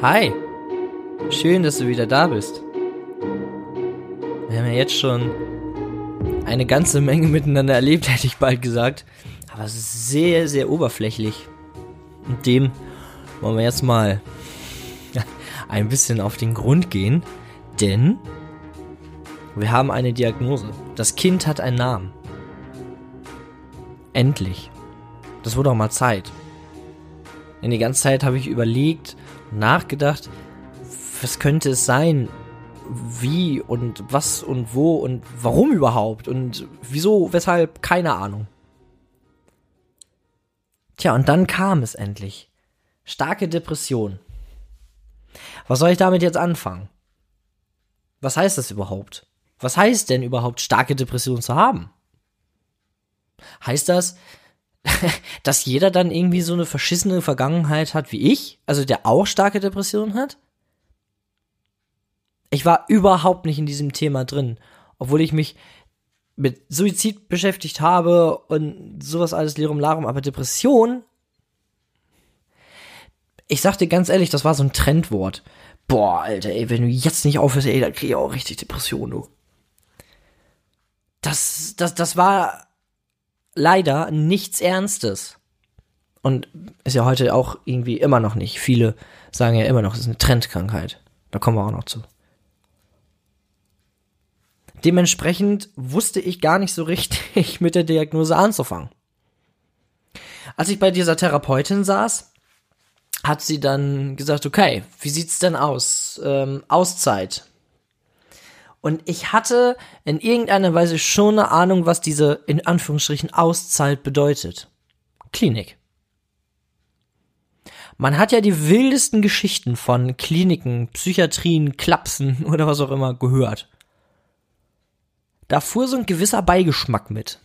Hi, schön, dass du wieder da bist. Wir haben ja jetzt schon eine ganze Menge miteinander erlebt, hätte ich bald gesagt. Aber sehr, sehr oberflächlich. Und dem wollen wir jetzt mal ein bisschen auf den Grund gehen, denn wir haben eine Diagnose. Das Kind hat einen Namen. Endlich. Das wurde auch mal Zeit. In die ganze Zeit habe ich überlegt, nachgedacht, was könnte es sein? Wie und was und wo und warum überhaupt und wieso, weshalb, keine Ahnung. Tja, und dann kam es endlich. Starke Depression. Was soll ich damit jetzt anfangen? Was heißt das überhaupt? Was heißt denn überhaupt starke Depression zu haben? Heißt das, dass jeder dann irgendwie so eine verschissene Vergangenheit hat wie ich, also der auch starke Depressionen hat? Ich war überhaupt nicht in diesem Thema drin, obwohl ich mich mit Suizid beschäftigt habe und sowas alles Lirum Larum, aber Depression, ich sag dir ganz ehrlich, das war so ein Trendwort. Boah, Alter, ey, wenn du jetzt nicht aufhörst, ey, dann krieg ich auch richtig Depression, du. Das, das, das war leider nichts Ernstes. Und ist ja heute auch irgendwie immer noch nicht. Viele sagen ja immer noch, es ist eine Trendkrankheit. Da kommen wir auch noch zu. Dementsprechend wusste ich gar nicht so richtig mit der Diagnose anzufangen. Als ich bei dieser Therapeutin saß, hat sie dann gesagt, okay, wie sieht's denn aus? Ähm, Auszeit. Und ich hatte in irgendeiner Weise schon eine Ahnung, was diese in Anführungsstrichen Auszeit bedeutet. Klinik. Man hat ja die wildesten Geschichten von Kliniken, Psychiatrien, Klapsen oder was auch immer gehört. Da fuhr so ein gewisser Beigeschmack mit.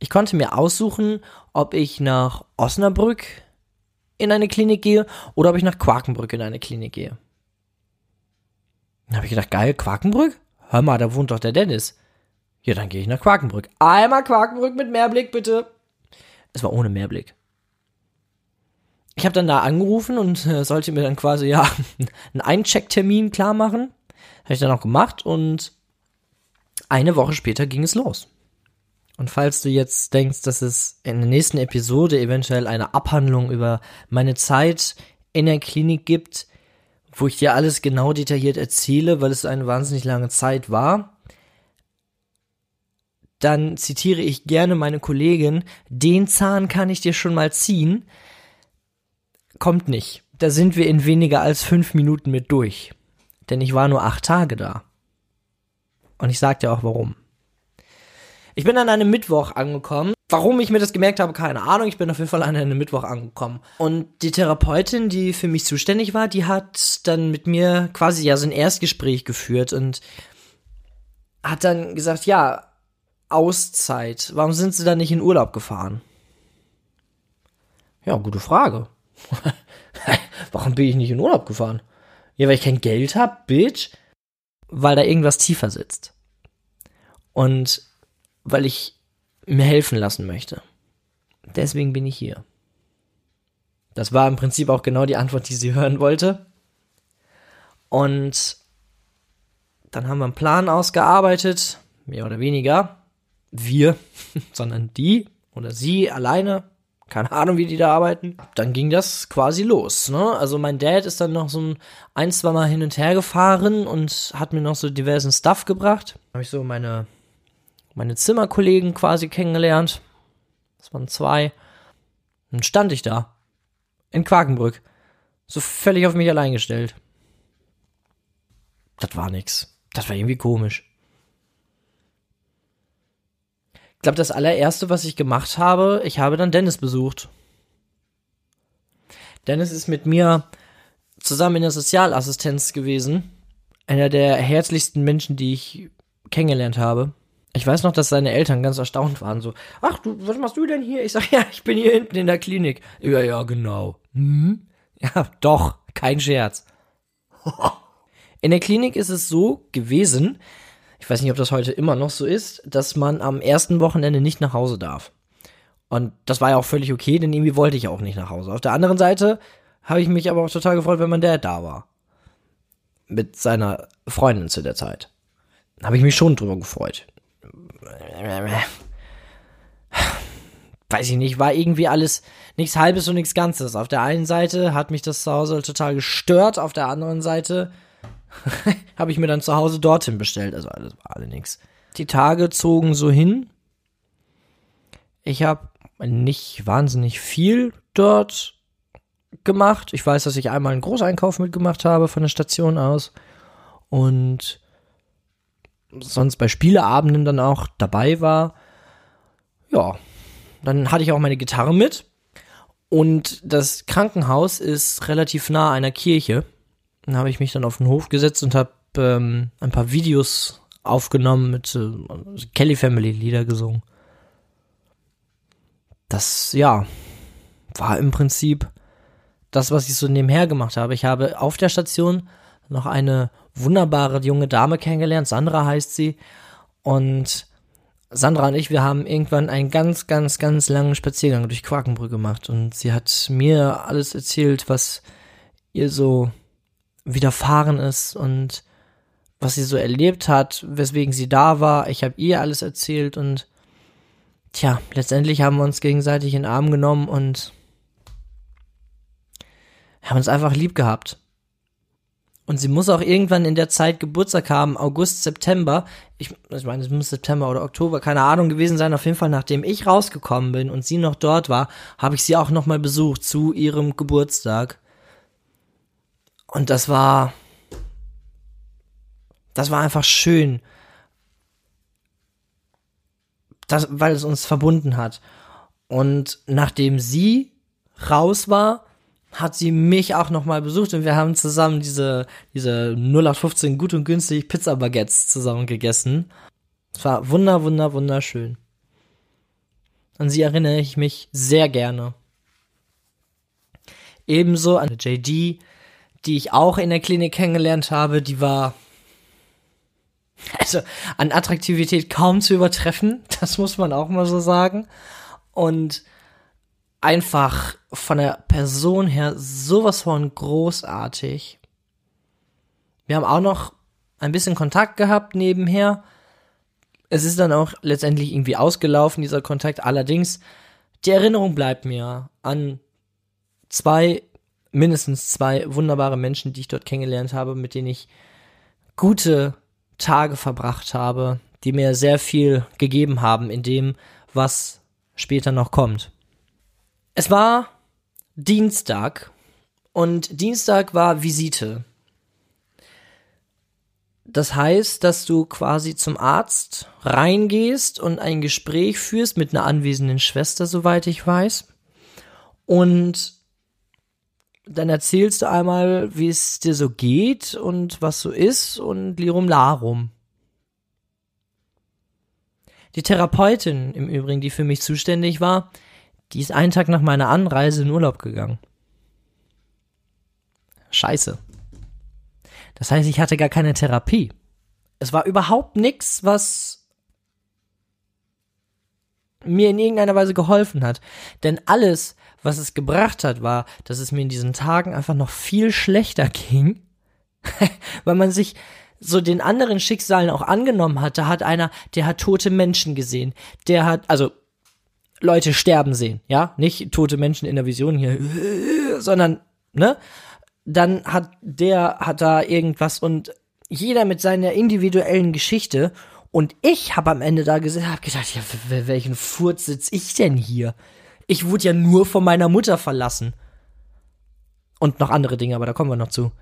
Ich konnte mir aussuchen, ob ich nach Osnabrück in eine Klinik gehe oder ob ich nach Quakenbrück in eine Klinik gehe. Dann habe ich gedacht, geil, Quakenbrück? Hör mal, da wohnt doch der Dennis. Ja, dann gehe ich nach Quakenbrück. Einmal Quakenbrück mit Mehrblick, bitte. Es war ohne Mehrblick. Ich habe dann da angerufen und äh, sollte mir dann quasi ja einen Einchecktermin klar machen. Habe ich dann auch gemacht und eine Woche später ging es los. Und falls du jetzt denkst, dass es in der nächsten Episode eventuell eine Abhandlung über meine Zeit in der Klinik gibt, wo ich dir alles genau detailliert erzähle, weil es eine wahnsinnig lange Zeit war, dann zitiere ich gerne meine Kollegin, den Zahn kann ich dir schon mal ziehen. Kommt nicht. Da sind wir in weniger als fünf Minuten mit durch. Denn ich war nur acht Tage da. Und ich sag dir auch warum. Ich bin an einem Mittwoch angekommen. Warum ich mir das gemerkt habe, keine Ahnung. Ich bin auf jeden Fall an einem Mittwoch angekommen. Und die Therapeutin, die für mich zuständig war, die hat dann mit mir quasi ja so ein Erstgespräch geführt und hat dann gesagt, ja, Auszeit. Warum sind sie dann nicht in Urlaub gefahren? Ja, gute Frage. Warum bin ich nicht in Urlaub gefahren? Ja, weil ich kein Geld hab, Bitch. Weil da irgendwas tiefer sitzt. Und weil ich mir helfen lassen möchte. Deswegen bin ich hier. Das war im Prinzip auch genau die Antwort, die sie hören wollte. Und dann haben wir einen Plan ausgearbeitet, mehr oder weniger. Wir, sondern die oder sie alleine. Keine Ahnung, wie die da arbeiten. Dann ging das quasi los. Ne? Also mein Dad ist dann noch so ein, zwei Mal hin und her gefahren und hat mir noch so diversen Stuff gebracht. Habe ich so meine meine Zimmerkollegen quasi kennengelernt. Das waren zwei. Dann stand ich da. In Quakenbrück. So völlig auf mich allein gestellt. Das war nix. Das war irgendwie komisch. Ich glaube, das allererste, was ich gemacht habe, ich habe dann Dennis besucht. Dennis ist mit mir zusammen in der Sozialassistenz gewesen. Einer der herzlichsten Menschen, die ich kennengelernt habe. Ich weiß noch, dass seine Eltern ganz erstaunt waren, so, ach du, was machst du denn hier? Ich sag, ja, ich bin hier hinten in der Klinik. Ja, ja, genau. Hm? Ja, doch, kein Scherz. In der Klinik ist es so gewesen, ich weiß nicht, ob das heute immer noch so ist, dass man am ersten Wochenende nicht nach Hause darf. Und das war ja auch völlig okay, denn irgendwie wollte ich auch nicht nach Hause. Auf der anderen Seite habe ich mich aber auch total gefreut, wenn mein Dad da war. Mit seiner Freundin zu der Zeit. Habe ich mich schon drüber gefreut. Weiß ich nicht, war irgendwie alles nichts Halbes und nichts Ganzes. Auf der einen Seite hat mich das zu Hause total gestört, auf der anderen Seite habe ich mir dann zu Hause dorthin bestellt. Also alles war alle nix. Die Tage zogen so hin. Ich habe nicht wahnsinnig viel dort gemacht. Ich weiß, dass ich einmal einen Großeinkauf mitgemacht habe von der Station aus und sonst bei Spieleabenden dann auch dabei war. Ja, dann hatte ich auch meine Gitarre mit und das Krankenhaus ist relativ nah einer Kirche. Dann habe ich mich dann auf den Hof gesetzt und habe ähm, ein paar Videos aufgenommen mit äh, Kelly Family Lieder gesungen. Das, ja, war im Prinzip das, was ich so nebenher gemacht habe. Ich habe auf der Station noch eine wunderbare junge Dame kennengelernt. Sandra heißt sie. Und Sandra und ich, wir haben irgendwann einen ganz, ganz, ganz langen Spaziergang durch Quakenbrück gemacht. Und sie hat mir alles erzählt, was ihr so widerfahren ist und was sie so erlebt hat, weswegen sie da war. Ich habe ihr alles erzählt und tja, letztendlich haben wir uns gegenseitig in den Arm genommen und haben uns einfach lieb gehabt. Und sie muss auch irgendwann in der Zeit Geburtstag haben, August, September. Ich, ich meine, es muss September oder Oktober, keine Ahnung gewesen sein. Auf jeden Fall, nachdem ich rausgekommen bin und sie noch dort war, habe ich sie auch nochmal besucht zu ihrem Geburtstag. Und das war, das war einfach schön. Das, weil es uns verbunden hat. Und nachdem sie raus war, hat sie mich auch nochmal besucht und wir haben zusammen diese, diese 0815 gut und günstig Pizza Baguettes zusammen gegessen. Es war wunder, wunder, wunderschön. An sie erinnere ich mich sehr gerne. Ebenso an JD, die ich auch in der Klinik kennengelernt habe, die war also an Attraktivität kaum zu übertreffen, das muss man auch mal so sagen. Und einfach von der Person her sowas von großartig. Wir haben auch noch ein bisschen Kontakt gehabt nebenher. Es ist dann auch letztendlich irgendwie ausgelaufen, dieser Kontakt. Allerdings, die Erinnerung bleibt mir an zwei, mindestens zwei wunderbare Menschen, die ich dort kennengelernt habe, mit denen ich gute Tage verbracht habe, die mir sehr viel gegeben haben in dem, was später noch kommt. Es war Dienstag und Dienstag war Visite. Das heißt, dass du quasi zum Arzt reingehst und ein Gespräch führst mit einer anwesenden Schwester, soweit ich weiß. Und dann erzählst du einmal, wie es dir so geht und was so ist und Lirum Larum. Die Therapeutin im Übrigen, die für mich zuständig war, die ist einen Tag nach meiner Anreise in Urlaub gegangen. Scheiße. Das heißt, ich hatte gar keine Therapie. Es war überhaupt nichts, was mir in irgendeiner Weise geholfen hat. Denn alles, was es gebracht hat, war, dass es mir in diesen Tagen einfach noch viel schlechter ging, weil man sich so den anderen Schicksalen auch angenommen hat. Da hat einer, der hat tote Menschen gesehen. Der hat, also Leute sterben sehen, ja, nicht tote Menschen in der Vision hier, sondern, ne? Dann hat der, hat da irgendwas und jeder mit seiner individuellen Geschichte und ich habe am Ende da gesehen, hab gedacht, ja, welchen Furz sitz ich denn hier? Ich wurde ja nur von meiner Mutter verlassen. Und noch andere Dinge, aber da kommen wir noch zu.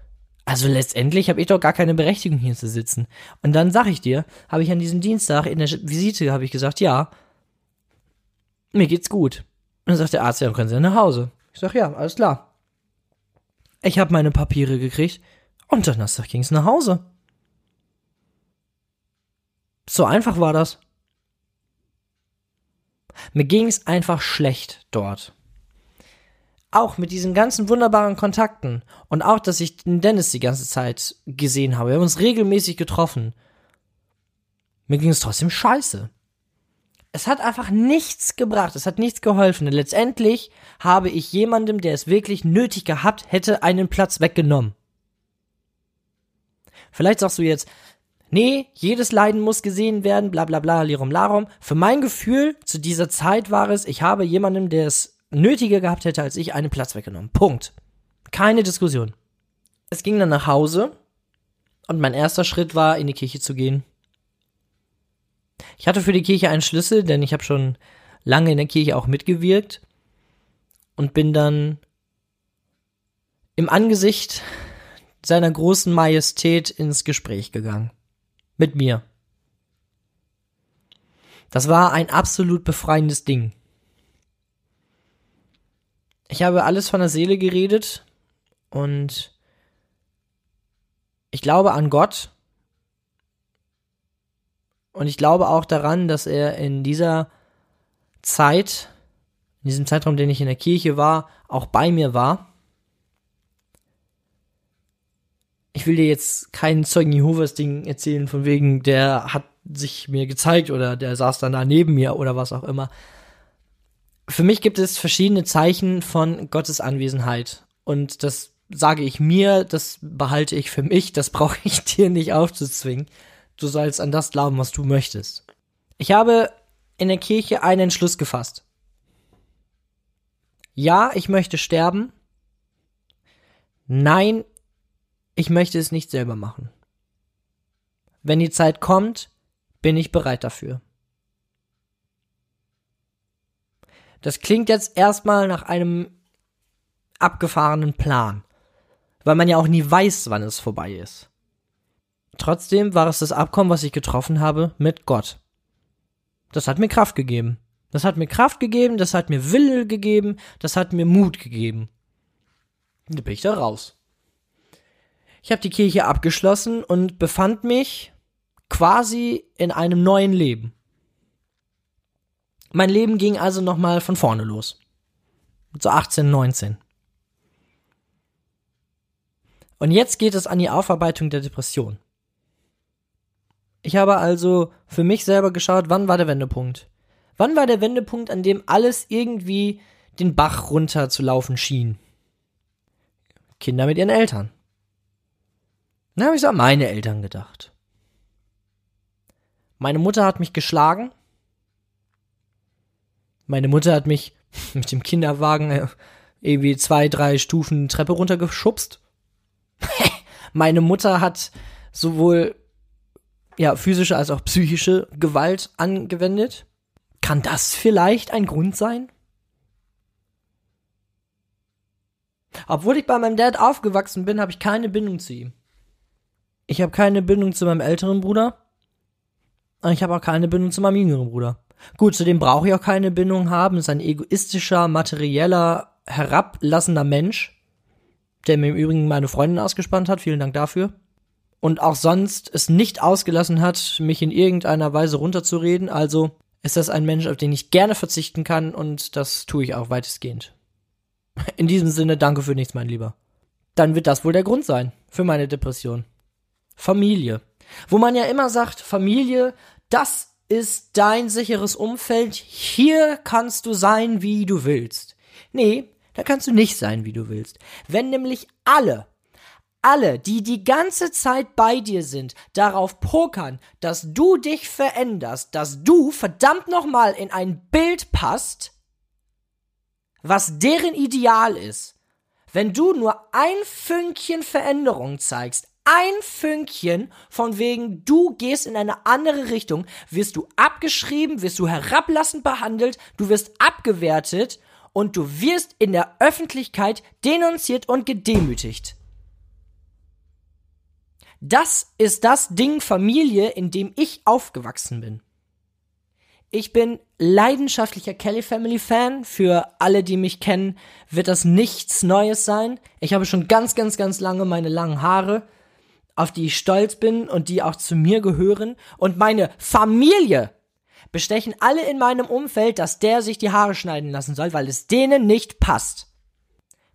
Also letztendlich habe ich doch gar keine Berechtigung hier zu sitzen. Und dann sag ich dir, habe ich an diesem Dienstag in der Visite habe ich gesagt, ja, mir geht's gut. Und dann sagt der Arzt, ja, dann können Sie nach Hause. Ich sag, ja, alles klar. Ich habe meine Papiere gekriegt und Donnerstag ging's nach Hause. So einfach war das. Mir ging's einfach schlecht dort. Auch mit diesen ganzen wunderbaren Kontakten und auch, dass ich den Dennis die ganze Zeit gesehen habe. Wir haben uns regelmäßig getroffen. Mir ging es trotzdem scheiße. Es hat einfach nichts gebracht, es hat nichts geholfen. Und letztendlich habe ich jemandem, der es wirklich nötig gehabt hätte, einen Platz weggenommen. Vielleicht sagst du jetzt, nee, jedes Leiden muss gesehen werden, bla bla bla, lirum larum. Für mein Gefühl zu dieser Zeit war es, ich habe jemandem, der es nötiger gehabt hätte als ich, einen Platz weggenommen. Punkt. Keine Diskussion. Es ging dann nach Hause und mein erster Schritt war, in die Kirche zu gehen. Ich hatte für die Kirche einen Schlüssel, denn ich habe schon lange in der Kirche auch mitgewirkt und bin dann im Angesicht seiner großen Majestät ins Gespräch gegangen. Mit mir. Das war ein absolut befreiendes Ding. Ich habe alles von der Seele geredet und ich glaube an Gott und ich glaube auch daran, dass er in dieser Zeit, in diesem Zeitraum, den ich in der Kirche war, auch bei mir war. Ich will dir jetzt keinen Zeugen Jehovas Ding erzählen, von wegen, der hat sich mir gezeigt oder der saß dann da neben mir oder was auch immer. Für mich gibt es verschiedene Zeichen von Gottes Anwesenheit. Und das sage ich mir, das behalte ich für mich, das brauche ich dir nicht aufzuzwingen. Du sollst an das glauben, was du möchtest. Ich habe in der Kirche einen Entschluss gefasst. Ja, ich möchte sterben. Nein, ich möchte es nicht selber machen. Wenn die Zeit kommt, bin ich bereit dafür. Das klingt jetzt erstmal nach einem abgefahrenen Plan weil man ja auch nie weiß, wann es vorbei ist. Trotzdem war es das Abkommen, was ich getroffen habe mit Gott. Das hat mir Kraft gegeben. Das hat mir Kraft gegeben, das hat mir Wille gegeben, das hat mir Mut gegeben. Da bin ich da raus. Ich habe die Kirche abgeschlossen und befand mich quasi in einem neuen Leben. Mein Leben ging also nochmal von vorne los. So 18, 19. Und jetzt geht es an die Aufarbeitung der Depression. Ich habe also für mich selber geschaut, wann war der Wendepunkt? Wann war der Wendepunkt, an dem alles irgendwie den Bach runter zu laufen schien? Kinder mit ihren Eltern. Dann habe ich so an meine Eltern gedacht. Meine Mutter hat mich geschlagen. Meine Mutter hat mich mit dem Kinderwagen äh, irgendwie zwei, drei Stufen Treppe runtergeschubst. Meine Mutter hat sowohl ja, physische als auch psychische Gewalt angewendet. Kann das vielleicht ein Grund sein? Obwohl ich bei meinem Dad aufgewachsen bin, habe ich keine Bindung zu ihm. Ich habe keine Bindung zu meinem älteren Bruder. Und ich habe auch keine Bindung zu meinem jüngeren Bruder. Gut, zu dem brauche ich auch keine Bindung haben. Ist ein egoistischer, materieller, herablassender Mensch der mir im Übrigen meine Freundin ausgespannt hat. Vielen Dank dafür. Und auch sonst es nicht ausgelassen hat, mich in irgendeiner Weise runterzureden. Also ist das ein Mensch, auf den ich gerne verzichten kann und das tue ich auch weitestgehend. In diesem Sinne, danke für nichts, mein Lieber. Dann wird das wohl der Grund sein für meine Depression. Familie. Wo man ja immer sagt, Familie, das ist dein sicheres Umfeld, hier kannst du sein, wie du willst. Nee, da kannst du nicht sein, wie du willst. Wenn nämlich alle, alle, die die ganze Zeit bei dir sind, darauf pokern, dass du dich veränderst, dass du verdammt nochmal in ein Bild passt, was deren Ideal ist, wenn du nur ein Fünkchen Veränderung zeigst, ein Fünkchen von wegen, du gehst in eine andere Richtung, wirst du abgeschrieben, wirst du herablassend behandelt, du wirst abgewertet und du wirst in der Öffentlichkeit denunziert und gedemütigt. Das ist das Ding Familie, in dem ich aufgewachsen bin. Ich bin leidenschaftlicher Kelly Family Fan. Für alle, die mich kennen, wird das nichts Neues sein. Ich habe schon ganz, ganz, ganz lange meine langen Haare, auf die ich stolz bin und die auch zu mir gehören. Und meine Familie bestechen alle in meinem Umfeld, dass der sich die Haare schneiden lassen soll, weil es denen nicht passt.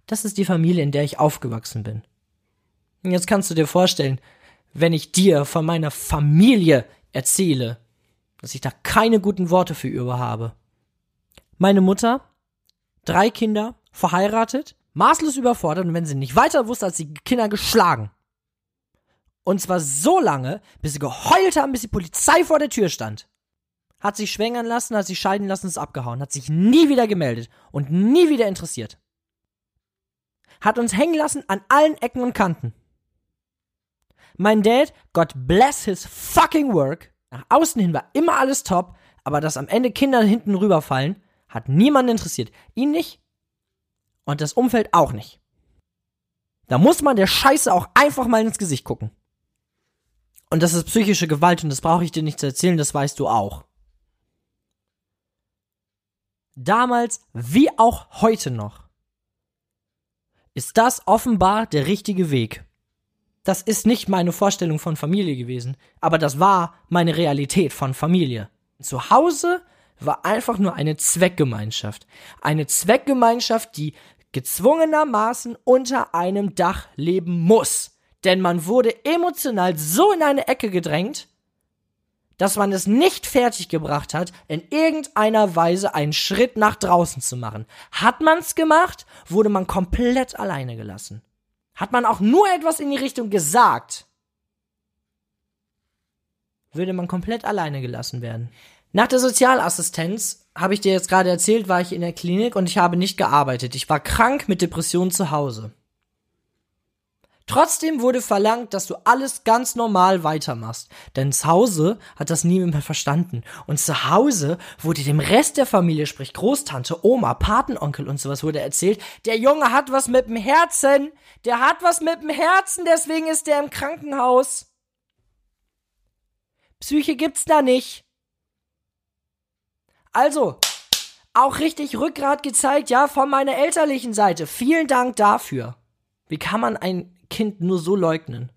Das ist die Familie, in der ich aufgewachsen bin. Und jetzt kannst du dir vorstellen, wenn ich dir von meiner Familie erzähle, dass ich da keine guten Worte für über habe. Meine Mutter, drei Kinder, verheiratet, maßlos überfordert und wenn sie nicht weiter wusste, als die Kinder geschlagen. Und zwar so lange, bis sie geheult haben, bis die Polizei vor der Tür stand. Hat sich schwängern lassen, hat sich scheiden lassen, ist abgehauen, hat sich nie wieder gemeldet und nie wieder interessiert. Hat uns hängen lassen an allen Ecken und Kanten. Mein Dad, God bless his fucking work, nach außen hin war immer alles top, aber dass am Ende Kinder hinten rüberfallen, hat niemanden interessiert. Ihn nicht und das Umfeld auch nicht. Da muss man der Scheiße auch einfach mal ins Gesicht gucken. Und das ist psychische Gewalt und das brauche ich dir nicht zu erzählen, das weißt du auch. Damals wie auch heute noch ist das offenbar der richtige Weg. Das ist nicht meine Vorstellung von Familie gewesen, aber das war meine Realität von Familie. Zu Hause war einfach nur eine Zweckgemeinschaft. Eine Zweckgemeinschaft, die gezwungenermaßen unter einem Dach leben muss denn man wurde emotional so in eine Ecke gedrängt, dass man es nicht fertiggebracht hat, in irgendeiner Weise einen Schritt nach draußen zu machen. Hat man's gemacht, wurde man komplett alleine gelassen. Hat man auch nur etwas in die Richtung gesagt, würde man komplett alleine gelassen werden. Nach der Sozialassistenz, habe ich dir jetzt gerade erzählt, war ich in der Klinik und ich habe nicht gearbeitet. Ich war krank mit Depressionen zu Hause. Trotzdem wurde verlangt, dass du alles ganz normal weitermachst. Denn zu Hause hat das niemand mehr verstanden. Und zu Hause wurde dem Rest der Familie, sprich Großtante, Oma, Patenonkel und sowas, wurde erzählt, der Junge hat was mit dem Herzen. Der hat was mit dem Herzen, deswegen ist der im Krankenhaus. Psyche gibt's da nicht. Also, auch richtig Rückgrat gezeigt, ja, von meiner elterlichen Seite. Vielen Dank dafür. Wie kann man ein Kind nur so leugnen?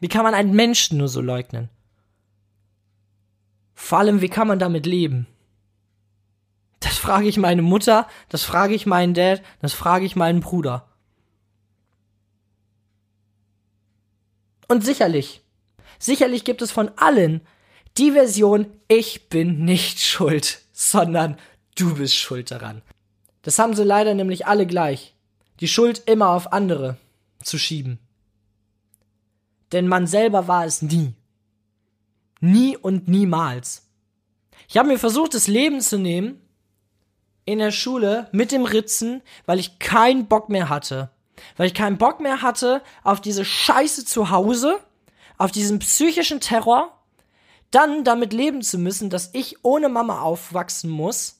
Wie kann man einen Menschen nur so leugnen? Vor allem, wie kann man damit leben? Das frage ich meine Mutter, das frage ich meinen Dad, das frage ich meinen Bruder. Und sicherlich, sicherlich gibt es von allen die Version, ich bin nicht schuld, sondern du bist schuld daran. Das haben sie leider nämlich alle gleich die Schuld immer auf andere zu schieben. Denn man selber war es nie. Nie und niemals. Ich habe mir versucht, das Leben zu nehmen in der Schule mit dem Ritzen, weil ich keinen Bock mehr hatte. Weil ich keinen Bock mehr hatte auf diese Scheiße zu Hause, auf diesen psychischen Terror, dann damit leben zu müssen, dass ich ohne Mama aufwachsen muss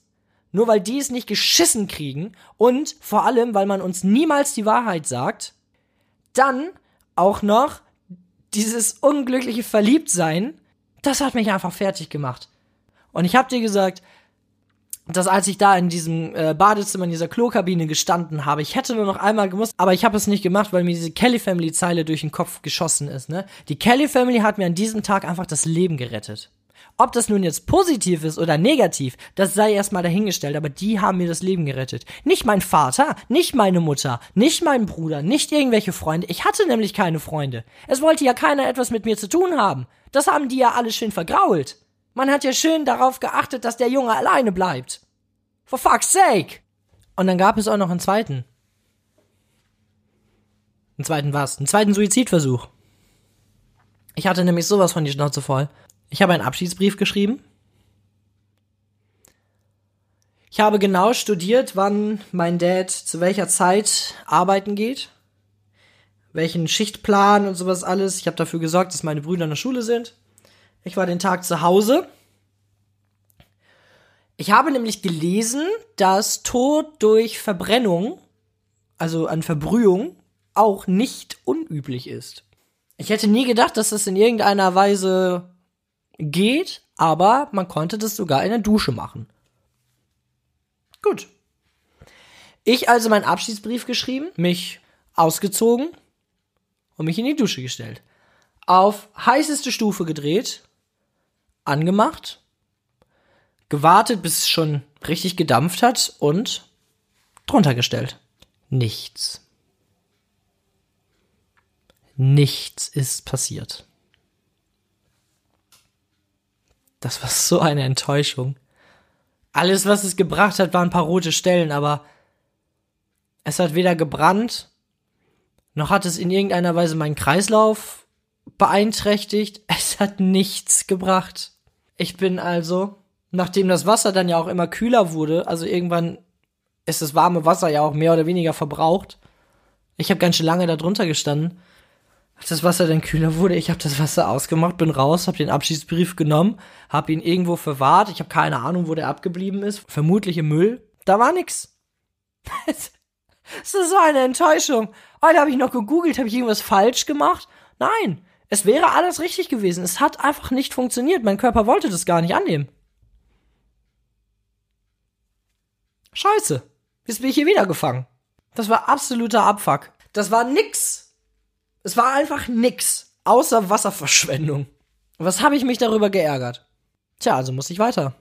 nur weil die es nicht geschissen kriegen und vor allem, weil man uns niemals die Wahrheit sagt, dann auch noch dieses unglückliche Verliebtsein, das hat mich einfach fertig gemacht. Und ich hab dir gesagt, dass als ich da in diesem äh, Badezimmer in dieser Klokabine gestanden habe, ich hätte nur noch einmal gemusst, aber ich habe es nicht gemacht, weil mir diese Kelly Family Zeile durch den Kopf geschossen ist, ne? Die Kelly Family hat mir an diesem Tag einfach das Leben gerettet. Ob das nun jetzt positiv ist oder negativ, das sei erstmal dahingestellt, aber die haben mir das Leben gerettet. Nicht mein Vater, nicht meine Mutter, nicht mein Bruder, nicht irgendwelche Freunde. Ich hatte nämlich keine Freunde. Es wollte ja keiner etwas mit mir zu tun haben. Das haben die ja alle schön vergrault. Man hat ja schön darauf geachtet, dass der Junge alleine bleibt. For fuck's sake! Und dann gab es auch noch einen zweiten. Einen zweiten was? Einen zweiten Suizidversuch. Ich hatte nämlich sowas von die Schnauze voll. Ich habe einen Abschiedsbrief geschrieben. Ich habe genau studiert, wann mein Dad zu welcher Zeit arbeiten geht, welchen Schichtplan und sowas alles. Ich habe dafür gesorgt, dass meine Brüder in der Schule sind. Ich war den Tag zu Hause. Ich habe nämlich gelesen, dass Tod durch Verbrennung, also an Verbrühung, auch nicht unüblich ist. Ich hätte nie gedacht, dass das in irgendeiner Weise Geht, aber man konnte das sogar in der Dusche machen. Gut. Ich also meinen Abschiedsbrief geschrieben, mich ausgezogen und mich in die Dusche gestellt. Auf heißeste Stufe gedreht, angemacht, gewartet, bis es schon richtig gedampft hat und drunter gestellt. Nichts. Nichts ist passiert. Das war so eine Enttäuschung. Alles, was es gebracht hat, waren ein paar rote Stellen, aber es hat weder gebrannt, noch hat es in irgendeiner Weise meinen Kreislauf beeinträchtigt. Es hat nichts gebracht. Ich bin also, nachdem das Wasser dann ja auch immer kühler wurde, also irgendwann ist das warme Wasser ja auch mehr oder weniger verbraucht. Ich habe ganz schön lange da drunter gestanden. Als das Wasser dann kühler wurde, ich habe das Wasser ausgemacht, bin raus, habe den Abschiedsbrief genommen, habe ihn irgendwo verwahrt. Ich habe keine Ahnung, wo der abgeblieben ist. Vermutlich im Müll. Da war nix. Es ist so eine Enttäuschung. Heute habe ich noch gegoogelt, habe ich irgendwas falsch gemacht? Nein, es wäre alles richtig gewesen. Es hat einfach nicht funktioniert. Mein Körper wollte das gar nicht annehmen. Scheiße. Jetzt bin ich hier wieder gefangen. Das war absoluter Abfuck. Das war nix. Es war einfach nix. Außer Wasserverschwendung. Was habe ich mich darüber geärgert? Tja, also muss ich weiter.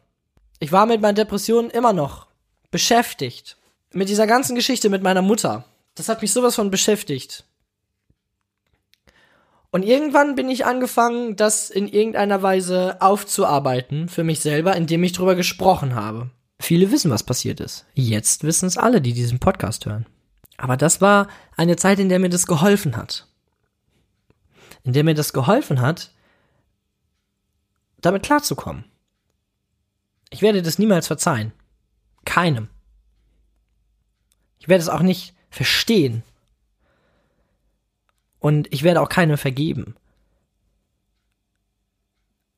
Ich war mit meinen Depressionen immer noch beschäftigt mit dieser ganzen Geschichte mit meiner Mutter, das hat mich sowas von beschäftigt. Und irgendwann bin ich angefangen, das in irgendeiner Weise aufzuarbeiten für mich selber, indem ich drüber gesprochen habe. Viele wissen, was passiert ist. Jetzt wissen es alle, die diesen Podcast hören. Aber das war eine Zeit, in der mir das geholfen hat. In der mir das geholfen hat, damit klarzukommen. Ich werde das niemals verzeihen. Keinem. Ich werde es auch nicht verstehen. Und ich werde auch keinem vergeben.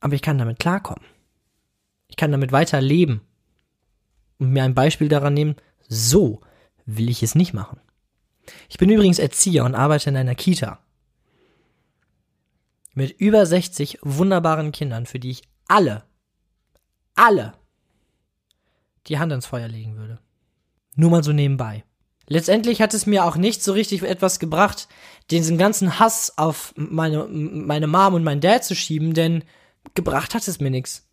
Aber ich kann damit klarkommen. Ich kann damit weiterleben. Und mir ein Beispiel daran nehmen, so will ich es nicht machen. Ich bin übrigens Erzieher und arbeite in einer Kita. Mit über 60 wunderbaren Kindern, für die ich alle, alle die Hand ans Feuer legen würde. Nur mal so nebenbei. Letztendlich hat es mir auch nicht so richtig etwas gebracht, diesen ganzen Hass auf meine, meine Mom und mein Dad zu schieben, denn gebracht hat es mir nichts.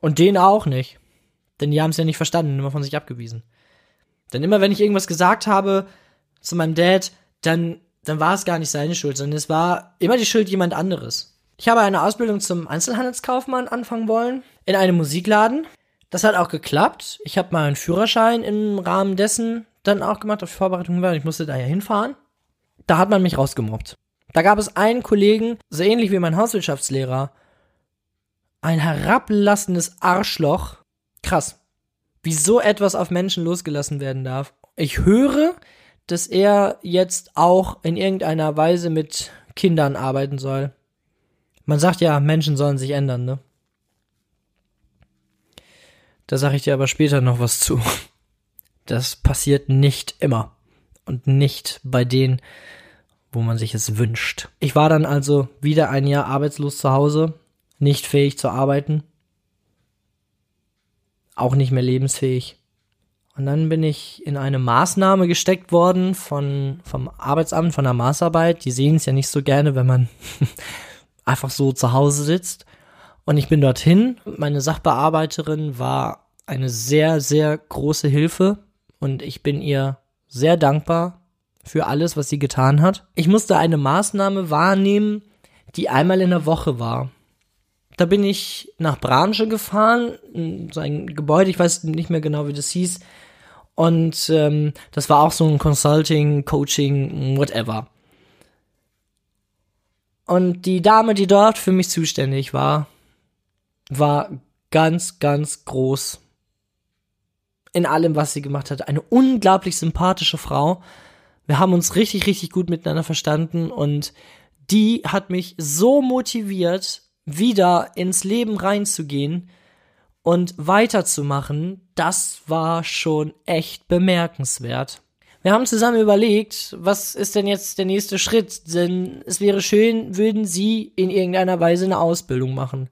Und denen auch nicht. Denn die haben es ja nicht verstanden, immer von sich abgewiesen. Denn immer wenn ich irgendwas gesagt habe zu meinem Dad, dann, dann war es gar nicht seine Schuld, sondern es war immer die Schuld jemand anderes. Ich habe eine Ausbildung zum Einzelhandelskaufmann anfangen wollen, in einem Musikladen. Das hat auch geklappt. Ich habe mal einen Führerschein im Rahmen dessen dann auch gemacht, auf die Vorbereitung war. Ich musste daher hinfahren. Da hat man mich rausgemobbt. Da gab es einen Kollegen, so ähnlich wie mein Hauswirtschaftslehrer, ein herablassendes Arschloch. Krass. Wie so etwas auf Menschen losgelassen werden darf. Ich höre, dass er jetzt auch in irgendeiner Weise mit Kindern arbeiten soll. Man sagt ja, Menschen sollen sich ändern, ne? Da sage ich dir aber später noch was zu. Das passiert nicht immer. Und nicht bei denen, wo man sich es wünscht. Ich war dann also wieder ein Jahr arbeitslos zu Hause, nicht fähig zu arbeiten, auch nicht mehr lebensfähig. Und dann bin ich in eine Maßnahme gesteckt worden von, vom Arbeitsamt, von der Maßarbeit. Die sehen es ja nicht so gerne, wenn man einfach so zu Hause sitzt. Und ich bin dorthin. Meine Sachbearbeiterin war eine sehr, sehr große Hilfe und ich bin ihr sehr dankbar für alles, was sie getan hat. Ich musste eine Maßnahme wahrnehmen, die einmal in der Woche war. Da bin ich nach Branche gefahren, so ein Gebäude, ich weiß nicht mehr genau, wie das hieß. Und ähm, das war auch so ein Consulting, Coaching, whatever. Und die Dame, die dort für mich zuständig war, war ganz, ganz groß in allem, was sie gemacht hat. Eine unglaublich sympathische Frau. Wir haben uns richtig, richtig gut miteinander verstanden und die hat mich so motiviert, wieder ins Leben reinzugehen und weiterzumachen. Das war schon echt bemerkenswert. Wir haben zusammen überlegt, was ist denn jetzt der nächste Schritt? Denn es wäre schön, würden Sie in irgendeiner Weise eine Ausbildung machen.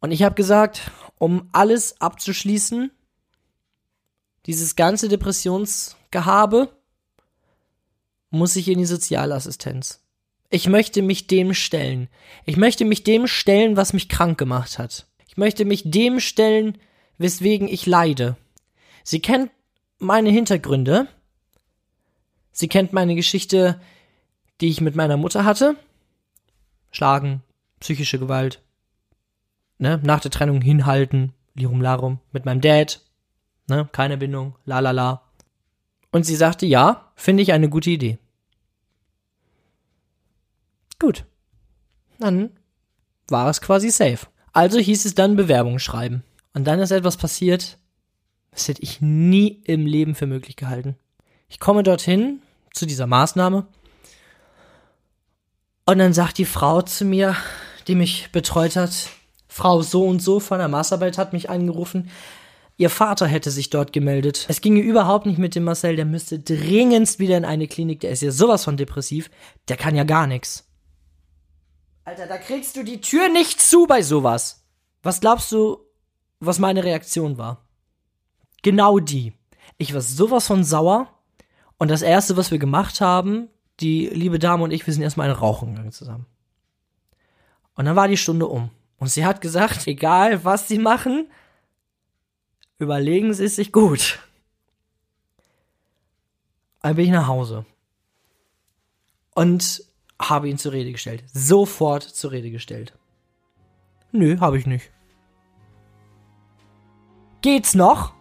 Und ich habe gesagt, um alles abzuschließen, dieses ganze Depressionsgehabe, muss ich in die Sozialassistenz. Ich möchte mich dem stellen. Ich möchte mich dem stellen, was mich krank gemacht hat. Ich möchte mich dem stellen, weswegen ich leide. Sie kennt meine Hintergründe. Sie kennt meine Geschichte, die ich mit meiner Mutter hatte. Schlagen, psychische Gewalt, ne, nach der Trennung hinhalten, lirum larum, mit meinem Dad, ne, keine Bindung, la la la. Und sie sagte, ja, finde ich eine gute Idee. Gut. Dann war es quasi safe. Also hieß es dann Bewerbung schreiben. Und dann ist etwas passiert, das hätte ich nie im Leben für möglich gehalten. Ich komme dorthin zu dieser Maßnahme und dann sagt die Frau zu mir, die mich betreut hat, Frau so und so von der Maßarbeit hat mich angerufen. Ihr Vater hätte sich dort gemeldet. Es ginge überhaupt nicht mit dem Marcel, der müsste dringendst wieder in eine Klinik, der ist ja sowas von depressiv, der kann ja gar nichts. Alter, da kriegst du die Tür nicht zu bei sowas. Was glaubst du, was meine Reaktion war? Genau die. Ich war sowas von sauer. Und das erste, was wir gemacht haben, die liebe Dame und ich, wir sind erstmal eine Rauchen gegangen zusammen. Und dann war die Stunde um. Und sie hat gesagt, egal was sie machen, überlegen sie es sich gut. Dann bin ich nach Hause. Und habe ihn zur Rede gestellt. Sofort zur Rede gestellt. Nö, habe ich nicht. Geht's noch?